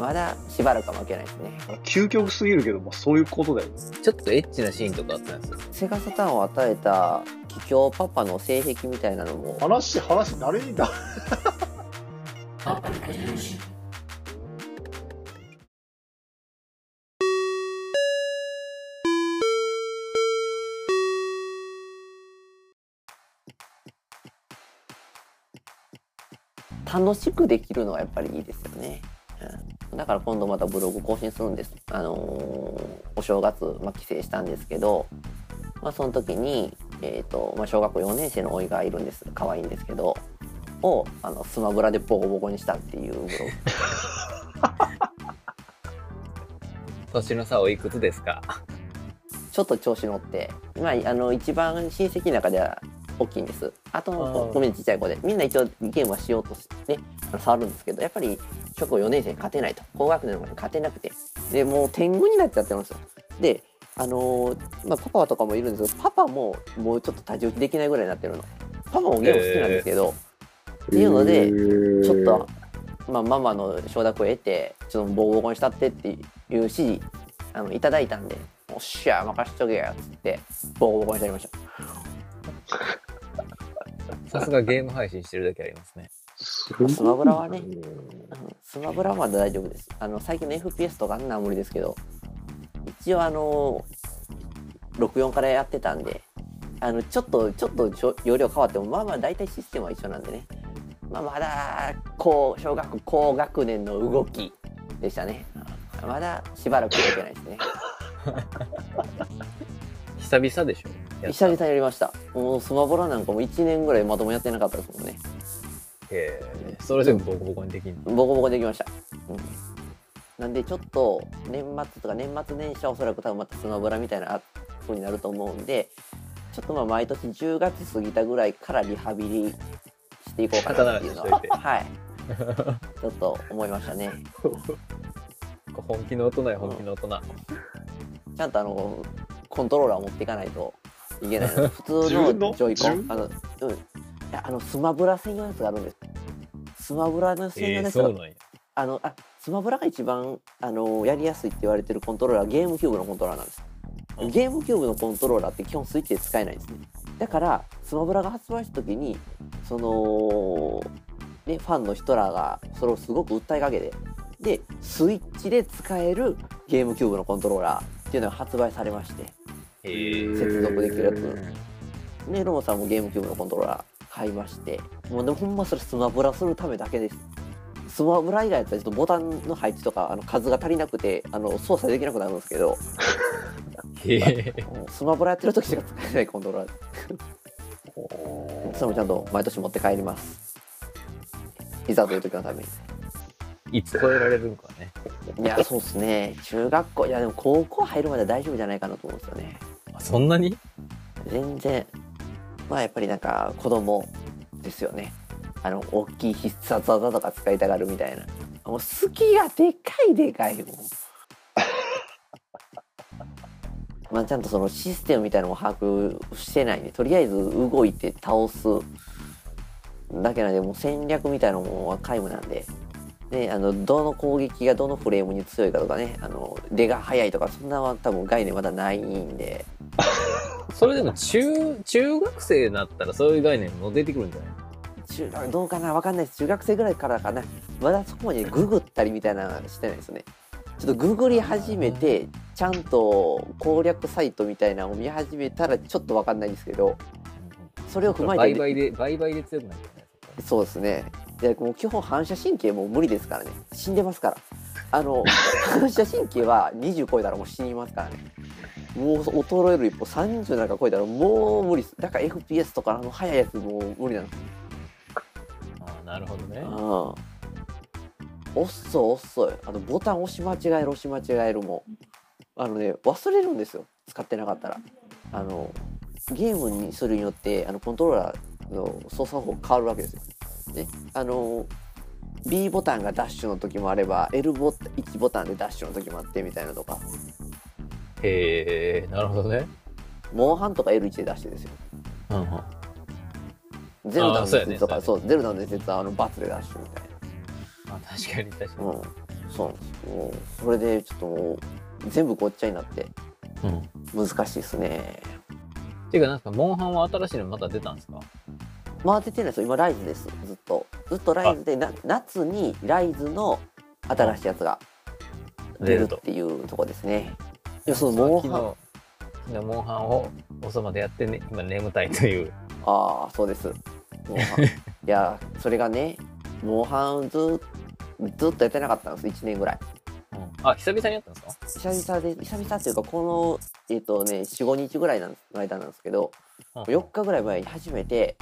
まだしばらくは負けないですね。究極すぎるけど、まあ、そういうことだよね。ちょっとエッチなシーンとかあったんですよ。セガサターンを与えた桔梗パパの性癖みたいなのも、話、話、誰にだ楽しくできるのはやっぱりいいですよね。うん、だから今度またブログ更新するんです。あのーお正月、まあ、帰省したんですけど、まあ、その時に、えーとまあ、小学校4年生の甥いがいるんです。可愛いんですけどをあのスマブラでボコボコにしたっていうブログ。年の差おいくつですか？ちょっと調子乗って、まあ、あの一番親戚の中では大きいんです。あとごめんちっちゃい子で。みんな一応ゲームはしようとしてね触るんですけどやっぱり小学校4年生に勝てないと。高学年の子に勝てなくて。でもう天狗になっちゃってますよ。であのーまあ、パパとかもいるんですけどパパももうちょっと太刀打ちできないぐらいになってるの。パパもゲーム好きなんですけど、っていうのでちょっと、まあ、ママの承諾を得てちょっとボコボコにしたってっていう指示あのいただいたんで「おっしゃ任しとけや」っつってボコボコにしてやりました。さすがゲーム配信してるだけありますね。スマブラはねうんスマブラはまだ大丈夫です。あの最近の FPS とかあんな無理ですけど一応あの64からやってたんであのちょっとちょっと容量変わってもまあまあ大体システムは一緒なんでね。まあまだ高小学高学年の動きでしたね。まだしばらく動けないですね。久々でしょ。久々にやりました。もうスマブラなんかも1年ぐらいまともやってなかったですもんねへえそれでもボコボコにできんの？ボコボコできました、うん、なんでちょっと年末とか年末年始はおそらく多分またスマブラみたいな風になると思うんでちょっとまあ毎年10月過ぎたぐらいからリハビリしていこうかなっていうのははい。ちょっと思いましたね。本気の大人や本気の大人。ちゃんとあのコントローラーを持っていかないといけないので普通のジョイコン。あのうん。いやあのスマブラ専用のやつがあるんですスマブラの専用えー、のやつがそうなんや。あのあスマブラが一番あのやりやすいって言われてるコントローラーはゲームキューブのコントローラーなんです。うん。ゲームキューブのコントローラーって基本スイッチで使えないんです。ねだからスマブラが発売した時にそのねファンの人らがそれをすごく訴えかけてでスイッチで使えるゲームキューブのコントローラーっていうのが発売されまして接続できるやつ。でロモさんもゲームキューブのコントローラー買いまして。もうでもほんまそれスマブラするためだけです。スマブラ以外やったらちょっとボタンの配置とかあの数が足りなくてあの操作できなくなるんですけど。スマブラやってる時しか使えないコントローラー。それもちゃんと毎年持って帰ります。いざという時のために。いつ超えられるんかね。いやそうですね。中学校いやでも高校入るまでは大丈夫じゃないかなと思うんですよね。あそんなに？全然まあやっぱりなんか子供ですよね。あの大きい必殺技とか使いたがるみたいな。もう好きがでかいでかいもん まあちゃんとそのシステムみたいなのも把握してないんでとりあえず動いて倒すだけなんでもう戦略みたいなのもは皆無なんで。であのどの攻撃がどのフレームに強いかとかねあの出が速いとかそんなは多分概念まだないんで。それでも中、中学生になったらそういう概念も出てくるんじゃない？中学どうかな？わかんないです。中学生ぐらいからかな。まだそこまでググったりみたいなのしてないですね。ちょっとググり始めてちゃんと攻略サイトみたいなのを見始めたらちょっとわかんないですけどそれを踏まえて倍々で、で強くなるそうですね。でもう基本反射神経もう無理ですからね。死んでますから。あの 反射神経は20超えたらもう死にますからねもう衰える一歩30なんか超えたらもう無理です。だから FPS とかあの速いやつもう無理なんですああ、なるほどね。ああ遅い遅い。あのボタン押し間違える押し間違えるも。あのね忘れるんですよ。使ってなかったら。あのゲームにするによってあのコントローラーの操作法変わるわけですよ。ね、あの B ボタンがダッシュの時もあれば L ボタン1ボタンでダッシュの時もあってみたいなとかへえ、なるほどね。モンハンとか L1 でダッシュですよ。うんうん。ゼルダの伝説とかそそう,、ゼルダの伝説はあのバツでダッシュみたいな。あ確かに確かに。うん、そうなんですもうそれでちょっともう全部ごっちゃになってうん。難しいですねていうか、なんか、モンハンは新しいのまた出たんですか？回っててないですよ今ライズですずっとずっとライズでな夏にライズの新しいやつが出るっ。ていうとこですねいやそのモンハン。昨日、モンハンをおそまでやってね、今眠たいという。ああそうです。モンハン。いやそれがねモンハンずずっとやってなかったんです。1年ぐらい。あ、久々にやったんですか？久々で久々っていうかこのえっ、とね45日ぐらいの間なんですけどうん。4日ぐらい前に初めて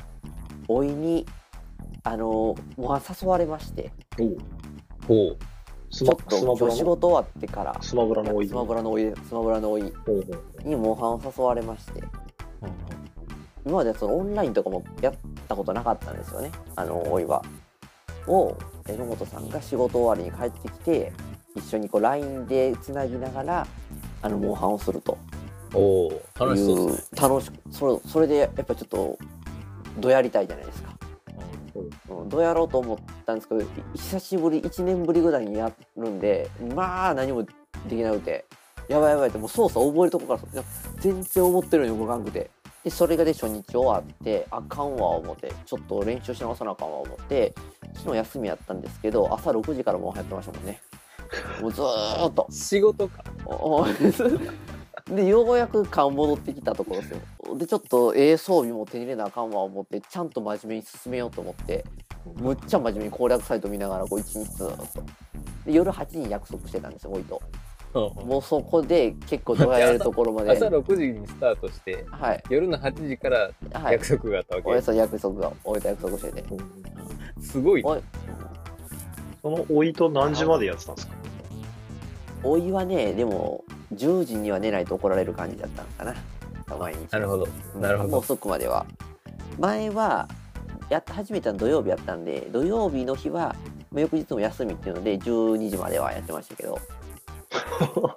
おいにあのモンハン誘われまして。おう。ほう。ちょっと仕事終わってから。スマブラのおい。スマブラのおいスマブラのおい。にモンハンを誘われまして。今までそのオンラインとかもやったことなかったんですよね。あのおいは。を榎本さんが仕事終わりに帰ってきて一緒にこう LINE でつなぎながらあのモンハンをすると。おお楽しそういうですね。楽しそれそれでやっぱちょっとどやりたいじゃないですか。うん、どうやろうと思ったんですけどい久しぶり1年ぶりぐらいにやるんでまあ何もできなくてやばいやばいってもう操作覚えるとこから全然思ってるように動かんくて。でそれがで初日終わってあかんわ思ってちょっと練習し直さなあかんわ思って昨日休みやったんですけど朝6時からもうやってましたもんね。もうずーっと。仕事か。おおでようやく勘戻ってきたところですよ。でちょっとええ装備も手に入れなあかんわ思ってちゃんと真面目に進めようと思ってむっちゃ真面目に攻略サイト見ながらこう一日ずっと。で夜8時に約束してたんですよおいと。もうそこで結構どうやるところまで。朝6時にスタートして、はい。夜の8時からはい。約束があったわけ。おやつ約束がおいと約束してて。すごい。ね。おい。そのおいと何時までやってたんですか？おいはねでも10時には寝ないと怒られる感じだったのかな毎日なるほど。なるほど。もう遅くまでは前はやっ始めたの土曜日やったんで土曜日の日はまあ翌日も休みっていうので12時まではやってましたけど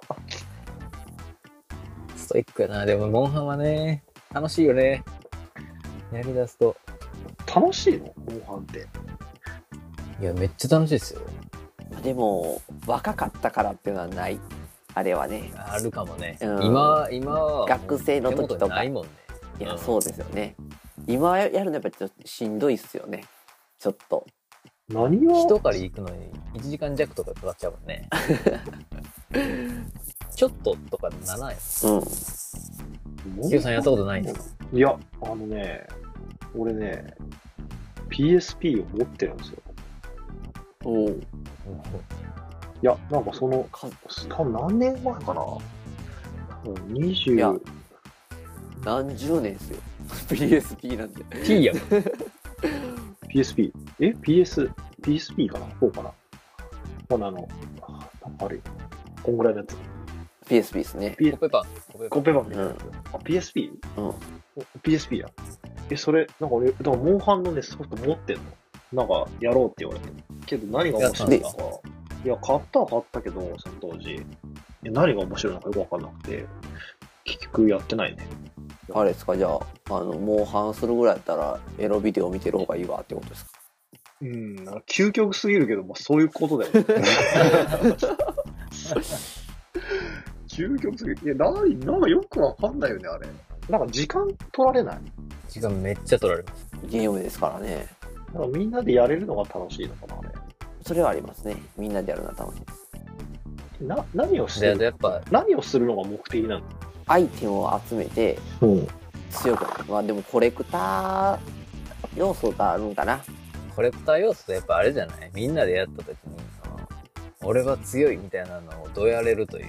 ストイックやな。でも、モンハンはね、楽しいよね。やりだすと。楽しいの？モンハンって。いや、めっちゃ楽しいですよ。でも若かったからっていうのはないあれはね。あるかもね。うん。今、今は。学生の時とか。いもんね。うん。いやそうですよね。今やるのやっぱちょっとしんどいっすよね。ちょっと。何を？一狩り行くのに1時間弱とかかかっちゃうもんね。ちょっととかならないうん。ヒヨさんやったことないんですか？いや、あのね、俺ね、PSP を持ってるんですよ。おお いや、なんかその、か多分何年前かな。もう20いや何十年っすよ PSP なんて P やん。PSP。え ?PS、PSP かな ?4 かなほな、あの、ああるよ。こんぐらいのやつ。PSP ですね P コッペパン。コッペパンコッペパンみたいなやつ。あ、PSP? うんお PSP や。え、それ、なんか俺、だからモンハンのね、ソフト持ってんの？なんか、やろうって言われて。けど何が面白いのか。いや、買ったは買ったけど、その当時。え何が面白いのかよくわかんなくて。結局やってないね。あれですかじゃああのモンハンするぐらいやったらエロビデオ見てる方がいいわってことですか？うん、なんか究極すぎるけど、まあそういうことだよね。究極すぎる。いや、なに、なんかよくわかんないよね、あれ。なんか時間取られない？時間めっちゃ取られます。ゲームですからねなんかみんなでやれるのが楽しいのかな。それはありますね。みんなでやるのは楽しい。ですな、何をする？とやっぱ、何をするのが目的なの？アイテムを集めてうん。強くなる。まあでもコレクター要素があるんかな。コレクター要素ってやっぱあれじゃない？みんなでやった時に、俺は強いみたいなのをどうやれるという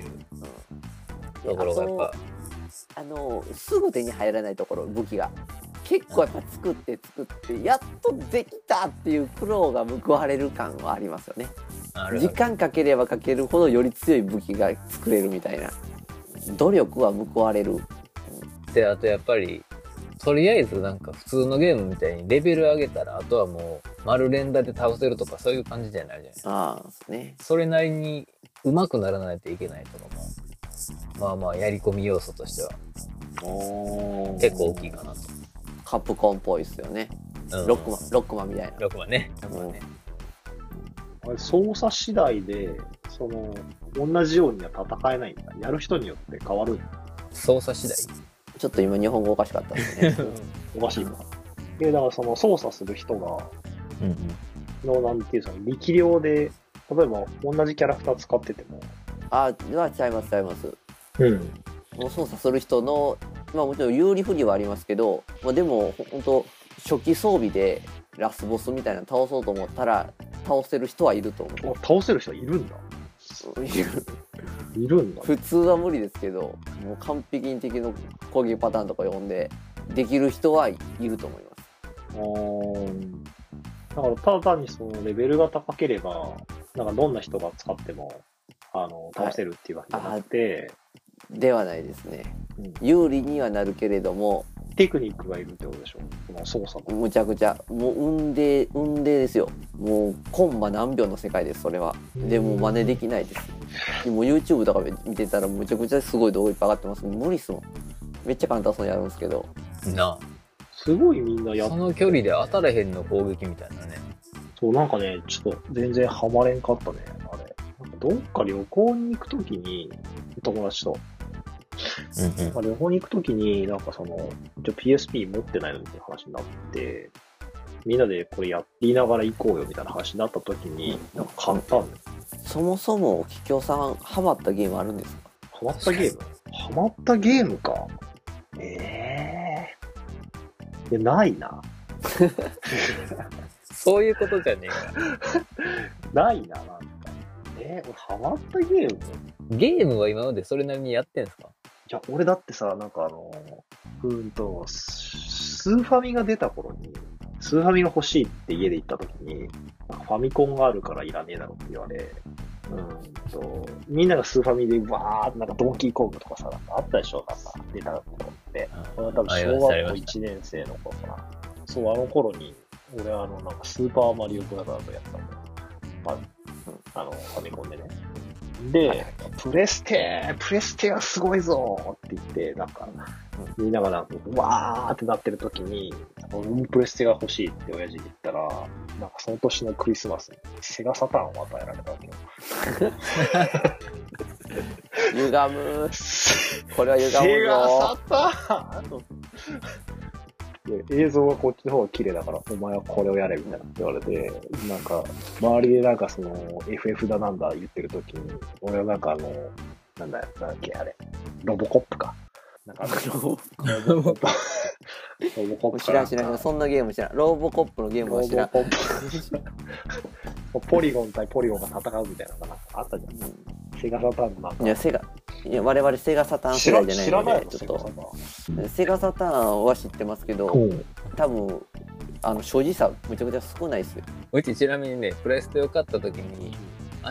ところがやっぱ、あのすぐ手に入らないところ武器が結構やっぱ作って作ってやっとできたっていう苦労が報われる感はありますよね。時間かければかけるほどより強い武器が作れるみたいな。努力は報われる。で、あとやっぱり、とりあえずなんか普通のゲームみたいにレベル上げたら、あとはもう丸連打で倒せるとかそういう感じじゃないじゃないああですね。それなりに上手くならないといけないとかも、まあまあやり込み要素としては結構大きいかなと。カップコンっぽいですよねうんロックマンロックマンみたいな6番ね。6番ね。あれ操作次第で、その、同じようには戦えないんだ。やる人によって変わる。操作次第。ちょっと今日本語おかしかったですね。おかしいな。で、だからその操作する人が、うんの、なんていうその力量で、例えば同じキャラクター使ってても、あ、はちゃいますちゃいます。うん。もう操作する人の、まあもちろん有利不利はありますけど、まあでも本当初期装備でラスボスみたいなの倒そうと思ったら倒せる人はいると思あ倒せる人いるんだ。う。いるいるんだ。普通は無理ですけど、もう完璧に敵の攻撃パターンとか読んでできる人はいると思います。だから、ただ単にそのレベルが高ければ、なんかどんな人が使っても、あの、倒せるっていうわけじゃなくて、ではないですね。うん有利にはなるけれども、テクニックがいるってことでしょ？その操作の。むちゃくちゃもう運で運でですよもうコンマ何秒の世界ですそれはでもう真似できないですでも YouTube とか見てたらむちゃくちゃすごい動画いっぱい上がってます無理っすもんめっちゃ簡単そうにやるんですけどうん。なすごいみんなやっあ。その距離で当たれへんの攻撃みたいなね。そう、なんかね、ちょっと全然ハマれんかったね、あれ。なんかどっか旅行に行くときに、友達と、うんうんまあ、旅行に行くときに、なんかその、PSP 持ってないのみたいな話になって、みんなでこれやっていながら行こうよみたいな話になったときに、なんか簡単で、そもそも桔梗さんハマったゲームあるんですか？ハマったゲーム？ハマったゲームか？ええー。いや、ないな。そういうことじゃねえか。ないな、なんか。えー、俺ハマったゲーム？ゲームは今までそれなりにやってんすか？いや、俺だってさ、なんかあの、うーんと、ススーファミが出た頃に、スーファミが欲しいって家で言った時に、ファミコンがあるからいらねえだろって言われ、うーんと、みんながスーファミでわーってなんかドンキーコングとかさ、なんかあったでしょなんか出た頃って。俺は多分小学校ましたありました1年生の頃かな。そう、あの頃に、俺はあの、なんかスーパーマリオブラザーズやったの。まあ、あの、ファミコンでね。で、プレステ、プレステはすごいぞって言って、なんか、みんながなんか、わーってなってる時に、俺プレステが欲しいって親父に言ったら、なんかその年のクリスマスにセガサターンを与えられたわけよ。歪む。これは歪セガむぞサターン？で映像がこっちの方が綺麗だから、お前はこれをやれみたいなって言われて、なんか、周りでなんかその、FF だなんだ言ってる時に、俺はなんかあの、なんだよ、なんだっけ、あれ、ロボコップか。なんかあの、ロボコップ。ロボコップ知らん知らんそんなゲーム知らんローボコップのゲームロは知らんボコップ。ポリゴン対ポリゴンが戦うみたいなのがなんかあったじゃん。セガサターンのなんかいやセガいや我々セガサターン世知ら代じゃないのないのでちょっとセガサターンは知ってますけどうん。多分あの所持差めちゃくちゃ少ないですようちちなみにね、プレステを買った時に、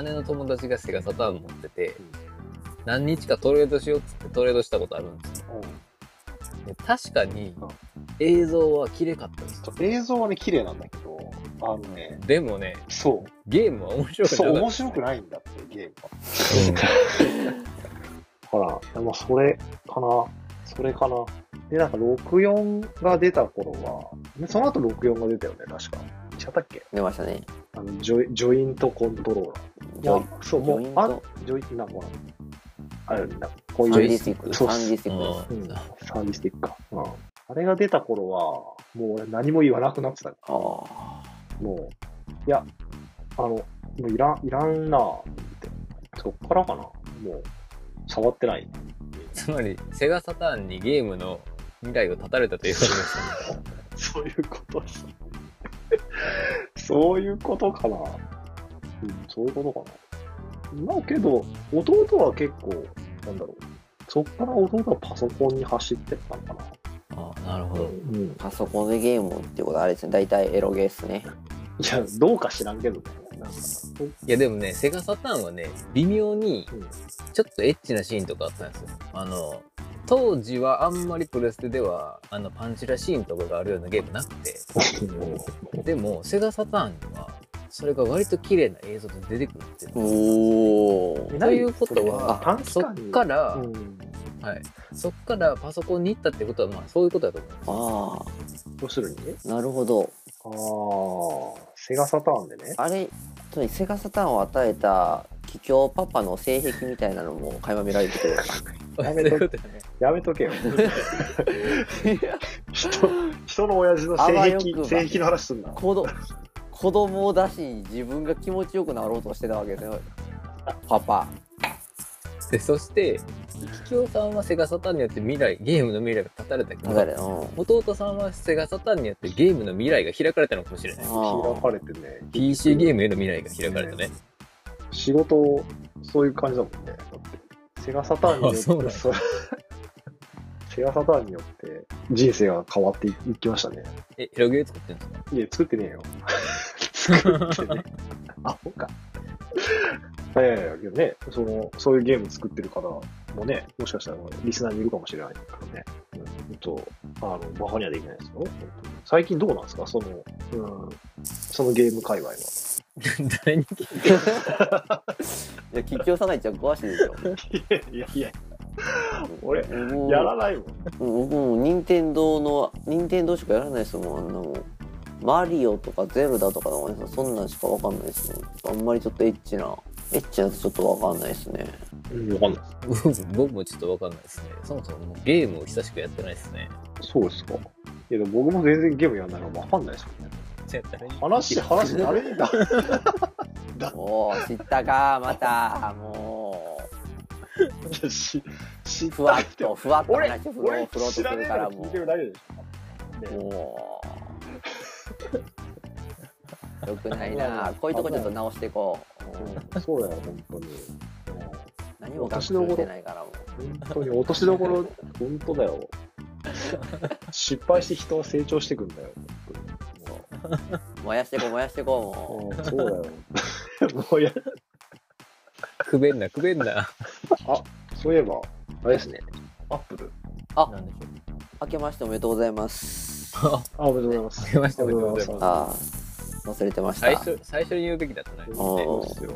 姉の友達がセガサターン持ってて、何日かトレードしようっつってトレードしたことあるんですよ。で確かにうん映像は綺麗かったです。映像はね、綺麗なんだけど、あのね、でもね、そう。ゲームは面白くなかった。そう、面白くないんだって、ゲームは。ほら、でもそれかな。それかな。で、なんか64が出た頃は、でその後64が出たよね、確か。違ったっけ？出ましたねあのジョイ、ジョイントコントローラー。ジョイいやそう、もジョイン、うあト、ジョイ、なんかほら、あれ、なんかこういう、3Dスティックそう3Dスティックうん、3Dスティックか。うん。あれが出た頃は、もう俺何も言わなくなってたから。あもう、いや、あの、もういらん、いらんなって。そっからかな。もう、触ってない。つまり、セガサターンにゲームの未来を断たれたということですね。そういうことです。そういうことかな。うん、そういうことかな。まあけど、弟は結構、なんだろう。そっから弟はパソコンに走ってったのかな。ああ、なるほど。うん。パソコンでゲームってことはあれですね大体エロゲーっすねいや、どうか知らんけどね。な。んか、いやでもね、セガサターンはね、微妙にうん。ちょっとエッチなシーンとかあったんですよ。あの、当時はあんまりプレステでは、あの、パンチラシーンとかがあるようなゲームなくて、でも、セガサターンには、それが割と綺麗な映像で出てくるっていうのおということはそっから、うん。はい。そっからパソコンに行ったってことは、まあそういうことだと思います。あ要するにね。あなるほどああ、セガサターンでね。あれセガサターンを与えた桔梗パパの性癖みたいなのも垣間見られてくる やめとそういうことねやめとけよ。人、人の親父の性癖、性癖の話すんな。子 供を出し自分が気持ちよくなろうとしてたわけですよパパでそして桔梗さんはセガサターンによって未来ゲームの未来が断たれたけど弟さんはセガサターンによってゲームの未来が開かれたのかもしれない開かれてね。PC ゲームへの未来が開かれたね仕事、そういう感じだもんね。だって、セガサターンによって、そう セガサターンによって人生が変わっていきましたね。えエロゲー作ってるんですか？いや、作ってねえよ。作ってね。アホか。いやいやけどね、その、そういうゲーム作ってる方もね、もしかしたらリスナーにいるかもしれないからね。うん、と、あの、バカにはできないですよ。最近どうなんですか？その、うん、そのゲーム界隈は。誰に聞いて いや桔梗さんが一番詳しいですよいやいやいや、俺、僕やらないもん。僕も任天堂の任天堂しかやらないですもんあんなもんマリオとかゼルダとかのそんなんしかわかんないですもんあんまりちょっとエッチなエッチなとちょっとわかんないですね。うん、わかんない僕僕もちょっとわかんないですね。そもそもゲームを久しくやってないですね。そうですか。いや、でも僕も全然ゲームやんないのわかんないですよね。話、話、誰にだ？おお知ったかまたもし、知うふわっとふわっと俺話振ろう俺振ろうとす知らねえるからもの聞いてるだけでしょ。う。もう。よくないなこういうとこちょっと直していこう。うんそうだよ、本当に。何も学習してないからもう本当に落としどころ、本当だよ。失敗して人は成長していくんだよ、燃やしていこう燃やしていこうも本当に。そうだよ。もうや、くべんなくべんなそういえば、あれですね、アップル。なんでしょう明けましておめでとうございますうああ、おめでとうございます。明けましておめでとうございますああ忘れてました。最初最初に言うべきだったねそうですよ。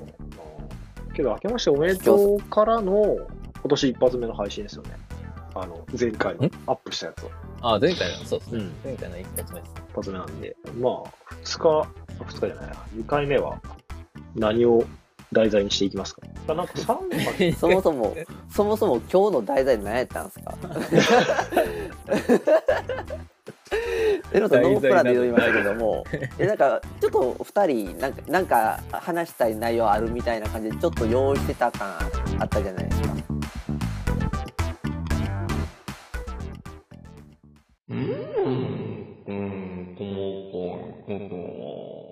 けど、明けましておめでとうからの、今年一発目の配信ですよね。あの、前回アップしたやつを。あ前回の？そうですね、うん。前回の一発目です。一発目なんで、まあ、二日、二日じゃないな、二回目は何を題材にしていきますか？あなんか そもそもそもそも今日の題材何やったんですか？エロさんノープランで言いましたけども。えなんかちょっと2人なんかなんか話したい内容あるみたいな感じでちょっと用意してた感あったじゃないですか。うん、うん、この子、この子